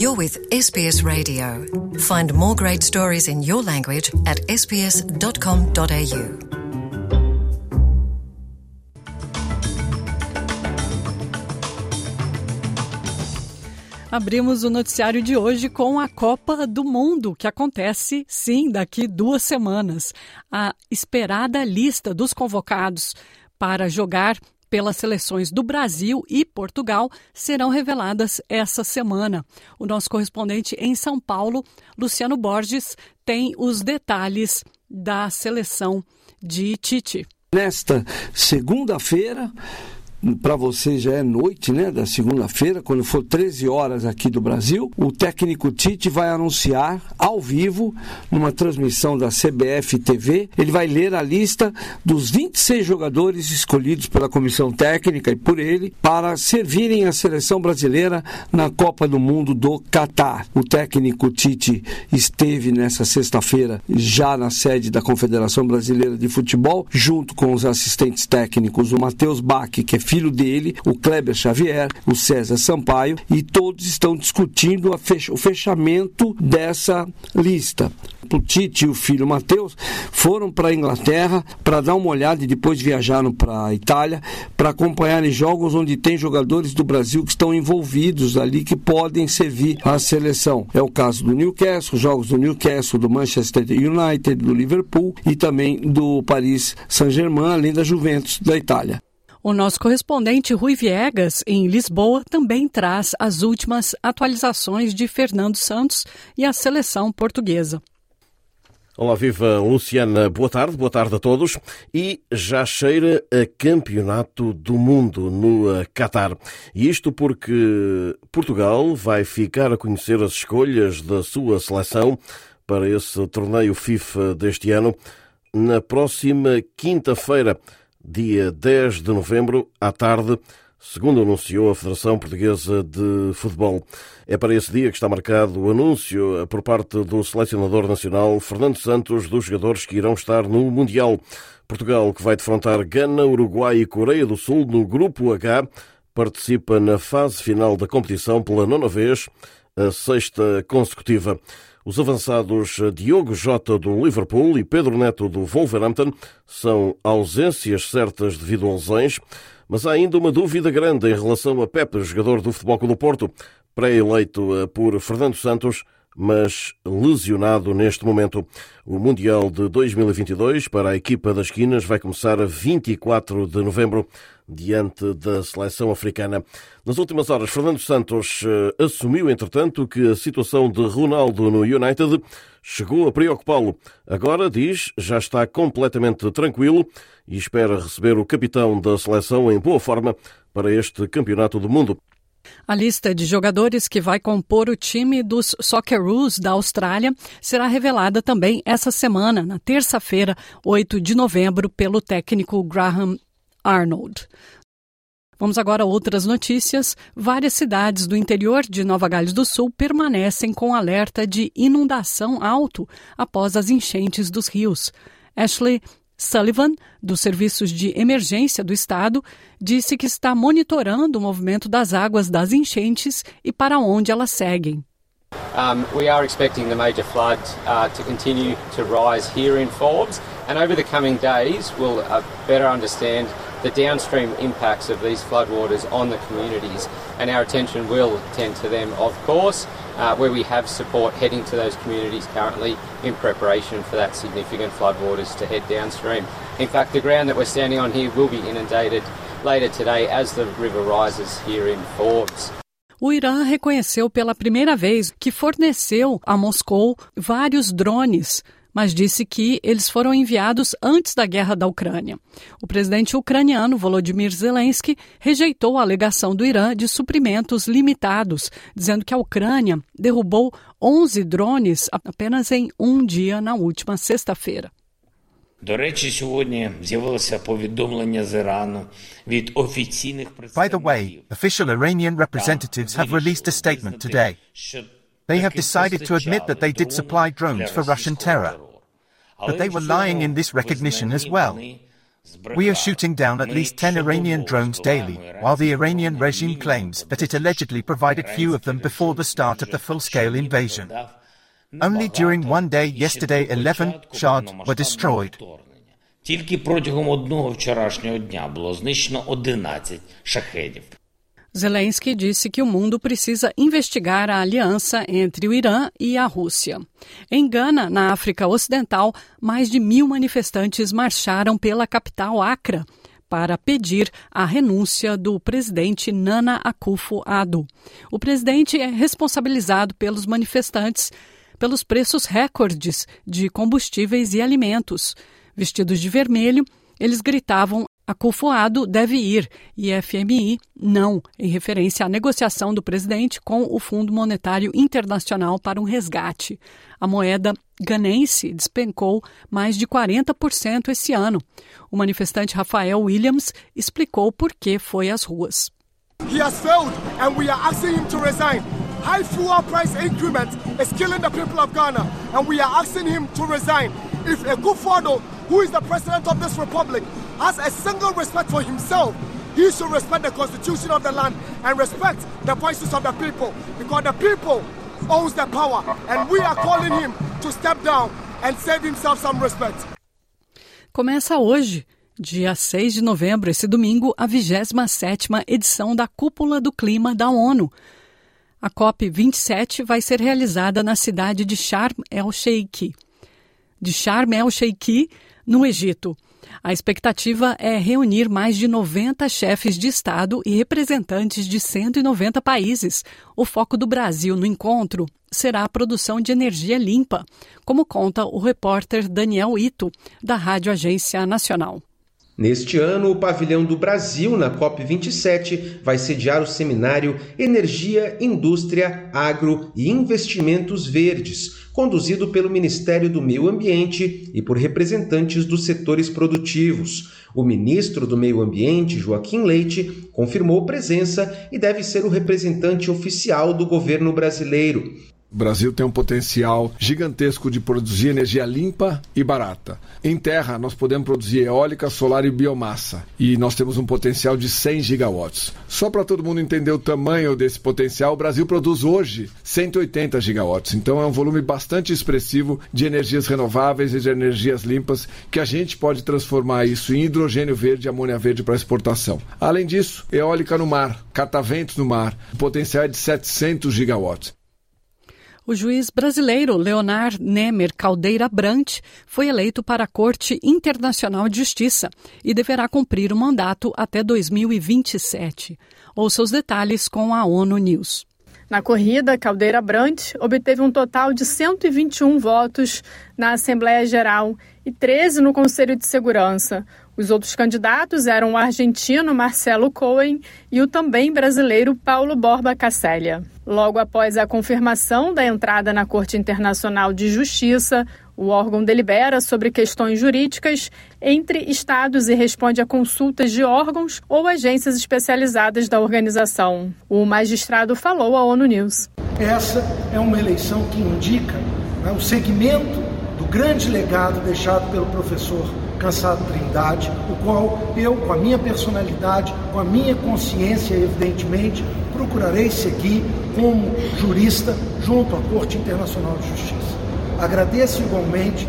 You're with SBS Radio. Find more great stories in your language at sbs.com.au. Abrimos o noticiário de hoje com a Copa do Mundo, que acontece, sim, daqui duas semanas. A esperada lista dos convocados para jogar pelas seleções do Brasil e Portugal serão reveladas essa semana. O nosso correspondente em São Paulo, Luciano Borges, tem os detalhes da seleção de Tite. Nesta segunda-feira, para você já é noite, né, da segunda-feira, quando for 13 horas aqui do Brasil, o técnico Tite vai anunciar ao vivo, numa transmissão da CBF TV, ele vai ler a lista dos 26 jogadores escolhidos pela comissão técnica e por ele para servirem a seleção brasileira na Copa do Mundo do Catar. O técnico Tite esteve nessa sexta-feira já na sede da Confederação Brasileira de Futebol, junto com os assistentes técnicos, o Matheus Bach, que é filho dele, o Kleber Xavier, o César Sampaio, e todos estão discutindo o fechamento dessa lista. O Tite e o filho Matheus foram para a Inglaterra para dar uma olhada e depois viajaram para a Itália para acompanharem jogos onde tem jogadores do Brasil que estão envolvidos ali que podem servir à seleção. É o caso do Newcastle, jogos do Newcastle, do Manchester United, do Liverpool e também do Paris Saint-Germain, além da Juventus da Itália. O nosso correspondente Rui Viegas, em Lisboa, também traz as últimas atualizações de Fernando Santos e a seleção portuguesa. Olá, viva Luciana, boa tarde, boa tarde a todos. E já cheira a campeonato do mundo no eh, Qatar. E isto porque Portugal vai ficar a conhecer as escolhas da sua seleção para esse torneio FIFA deste ano na próxima quinta-feira dia 10 de novembro, à tarde, segundo anunciou a Federação Portuguesa de Futebol. É para esse dia que está marcado o anúncio por parte do selecionador nacional Fernando Santos dos jogadores que irão estar no Mundial. Portugal, que vai defrontar Gana, Uruguai e Coreia do Sul no Grupo H, participa na fase final da competição pela nona vez, a sexta consecutiva. Os avançados Diogo Jota do Liverpool e Pedro Neto do Wolverhampton são ausências certas devido a lesões, mas há ainda uma dúvida grande em relação a Pepe, jogador do Futebol Clube do Porto, pré-eleito eh, por Fernando Santos, mas lesionado neste momento. O Mundial de 2022 para a equipa das Quinas vai começar a 24 de novembro diante da seleção africana. Nas últimas horas, Fernando Santos eh, assumiu, entretanto, que a situação de Ronaldo no United chegou a preocupá-lo. Agora, diz, já está completamente tranquilo e espera receber o capitão da seleção em boa forma para este Campeonato do Mundo. A lista de jogadores que vai compor o time dos Socceroos da Austrália será revelada também essa semana, na terça-feira, 8 de novembro, pelo técnico Graham Arnold. Vamos agora a outras notícias. Várias cidades do interior de Nova Gales do Sul permanecem com alerta de inundação alto após as enchentes dos rios. Ashley Sullivan, dos Serviços de Emergência do Estado, disse que está monitorando o movimento das águas das enchentes e para onde elas seguem. Um, we are expecting the major flood uh, to continue to rise here in Forbes, and over the coming days, we'll uh, better understand the downstream impacts of these floodwaters on the communities, and our attention will tend to them, of course, uh, where we have support heading to those communities currently in preparation for that significant floodwaters to head downstream. In fact, the ground that we're standing on here will be inundated later today as the river rises here in Forbes. O Irã reconheceu pela primeira vez que forneceu a Moscou vários drones mas disse que eles foram enviados antes da guerra da Ucrânia. O presidente ucraniano Volodymyr Zelensky rejeitou a alegação do Irã de suprimentos limitados, dizendo que a Ucrânia derrubou 11 drones apenas em um dia na última sexta-feira. By the way, official Iranian representatives have released a statement today They have decided to admit that they did supply drones for Russian terror. But they were lying in this recognition as well. We are shooting down at least 10 Iranian drones daily, while the Iranian regime claims that it allegedly provided few of them before the start of the full scale invasion. Only during one day yesterday 11 Shahs were destroyed. Тільки протягом одного вчорашнього дня було знищено 11 шахедів. Zelensky disse que o mundo precisa investigar a aliança entre o Irã e a Rússia. Em Gana, na África Ocidental, mais de mil manifestantes marcharam pela capital Accra para pedir a renúncia do presidente Nana Akufo-Addo. O presidente é responsabilizado pelos manifestantes pelos preços recordes de combustíveis e alimentos. Vestidos de vermelho, eles gritavam Acufoado deve ir e FMI não, em referência à negociação do presidente com o Fundo Monetário Internacional para um resgate. A moeda ganense despencou mais de 40% esse ano. O manifestante Rafael Williams explicou por que foi às ruas. He has failed and we are asking him to resign. High fuel price increment is killing the people of Ghana and we are asking him to resign. If Akufo-Addo, who is the president of this republic, has a single respect for himself, he should respect the constitution of the land and respect the voices of the people because the people owns the power and we are calling him to step down and save himself some respect. Começa hoje, dia 6 de novembro, esse domingo, a 27ª edição da Cúpula do Clima da ONU. A COP 27 vai ser realizada na cidade de Sharm el-Sheikh, de Sharm el-Sheikh, no Egito. A expectativa é reunir mais de 90 chefes de Estado e representantes de 190 países. O foco do Brasil no encontro será a produção de energia limpa, como conta o repórter Daniel Ito, da Rádio Agência Nacional. Neste ano, o pavilhão do Brasil, na COP27, vai sediar o seminário Energia, Indústria, Agro e Investimentos Verdes, conduzido pelo Ministério do Meio Ambiente e por representantes dos setores produtivos. O ministro do Meio Ambiente, Joaquim Leite, confirmou presença e deve ser o representante oficial do governo brasileiro. O Brasil tem um potencial gigantesco de produzir energia limpa e barata. Em terra, nós podemos produzir eólica, solar e biomassa. E nós temos um potencial de 100 gigawatts. Só para todo mundo entender o tamanho desse potencial, o Brasil produz hoje 180 gigawatts. Então é um volume bastante expressivo de energias renováveis e de energias limpas que a gente pode transformar isso em hidrogênio verde e amônia verde para exportação. Além disso, eólica no mar, cataventos no mar. O potencial é de 700 gigawatts. O juiz brasileiro Leonard Nemer Caldeira Brant foi eleito para a Corte Internacional de Justiça e deverá cumprir o mandato até 2027. Ouça os detalhes com a ONU News. Na corrida, Caldeira Brant obteve um total de 121 votos na Assembleia Geral e 13 no Conselho de Segurança. Os outros candidatos eram o argentino Marcelo Cohen e o também brasileiro Paulo Borba Casselha. Logo após a confirmação da entrada na Corte Internacional de Justiça, o órgão delibera sobre questões jurídicas entre estados e responde a consultas de órgãos ou agências especializadas da organização. O magistrado falou à ONU News. Essa é uma eleição que indica né, o segmento do grande legado deixado pelo professor Cansado Trindade, o qual eu, com a minha personalidade, com a minha consciência, evidentemente, procurarei seguir como jurista junto à Corte Internacional de Justiça. Agradeço igualmente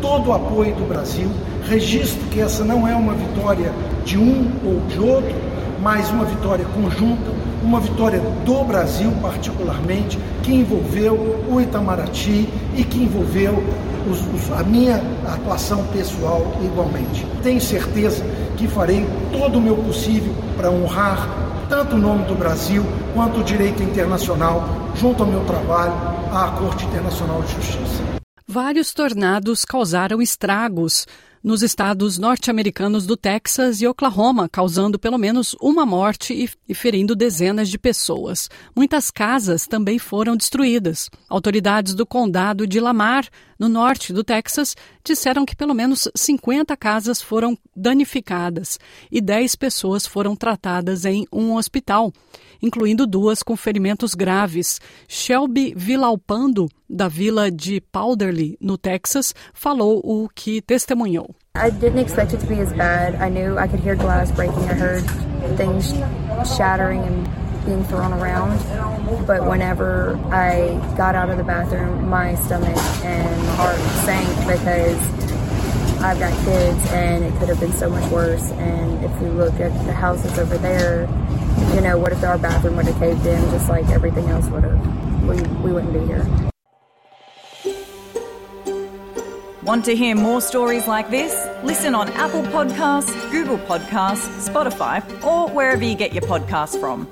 todo o apoio do Brasil, registro que essa não é uma vitória de um ou de outro, mas uma vitória conjunta, uma vitória do Brasil particularmente, que envolveu o Itamaraty e que envolveu os, os, a minha atuação pessoal igualmente. Tenho certeza que farei todo o meu possível para honrar tanto o nome do Brasil quanto o direito internacional junto ao meu trabalho à Corte Internacional de Justiça. Vários tornados causaram estragos nos estados norte-americanos do Texas e Oklahoma, causando pelo menos uma morte e, ferindo dezenas de pessoas. Muitas casas também foram destruídas. Autoridades do condado de Lamar, no norte do Texas, disseram que pelo menos 50 casas foram danificadas e 10 pessoas foram tratadas em um hospital, incluindo duas com ferimentos graves. Shelby Villalpando, da vila de Powderly, no Texas, falou o que testemunhou. I didn't expect it to be as bad. I knew I could hear glass breaking. I heard things shattering and being thrown around. But whenever I got out of the bathroom, my stomach and heart sank because I've got kids and it could have been so much worse. And if you look at the houses over there, you know, what if our bathroom would have caved in just like everything else would have? We, we wouldn't be here. Want to hear more stories like this? Listen on Apple Podcasts, Google Podcasts, Spotify, or wherever you get your podcasts from.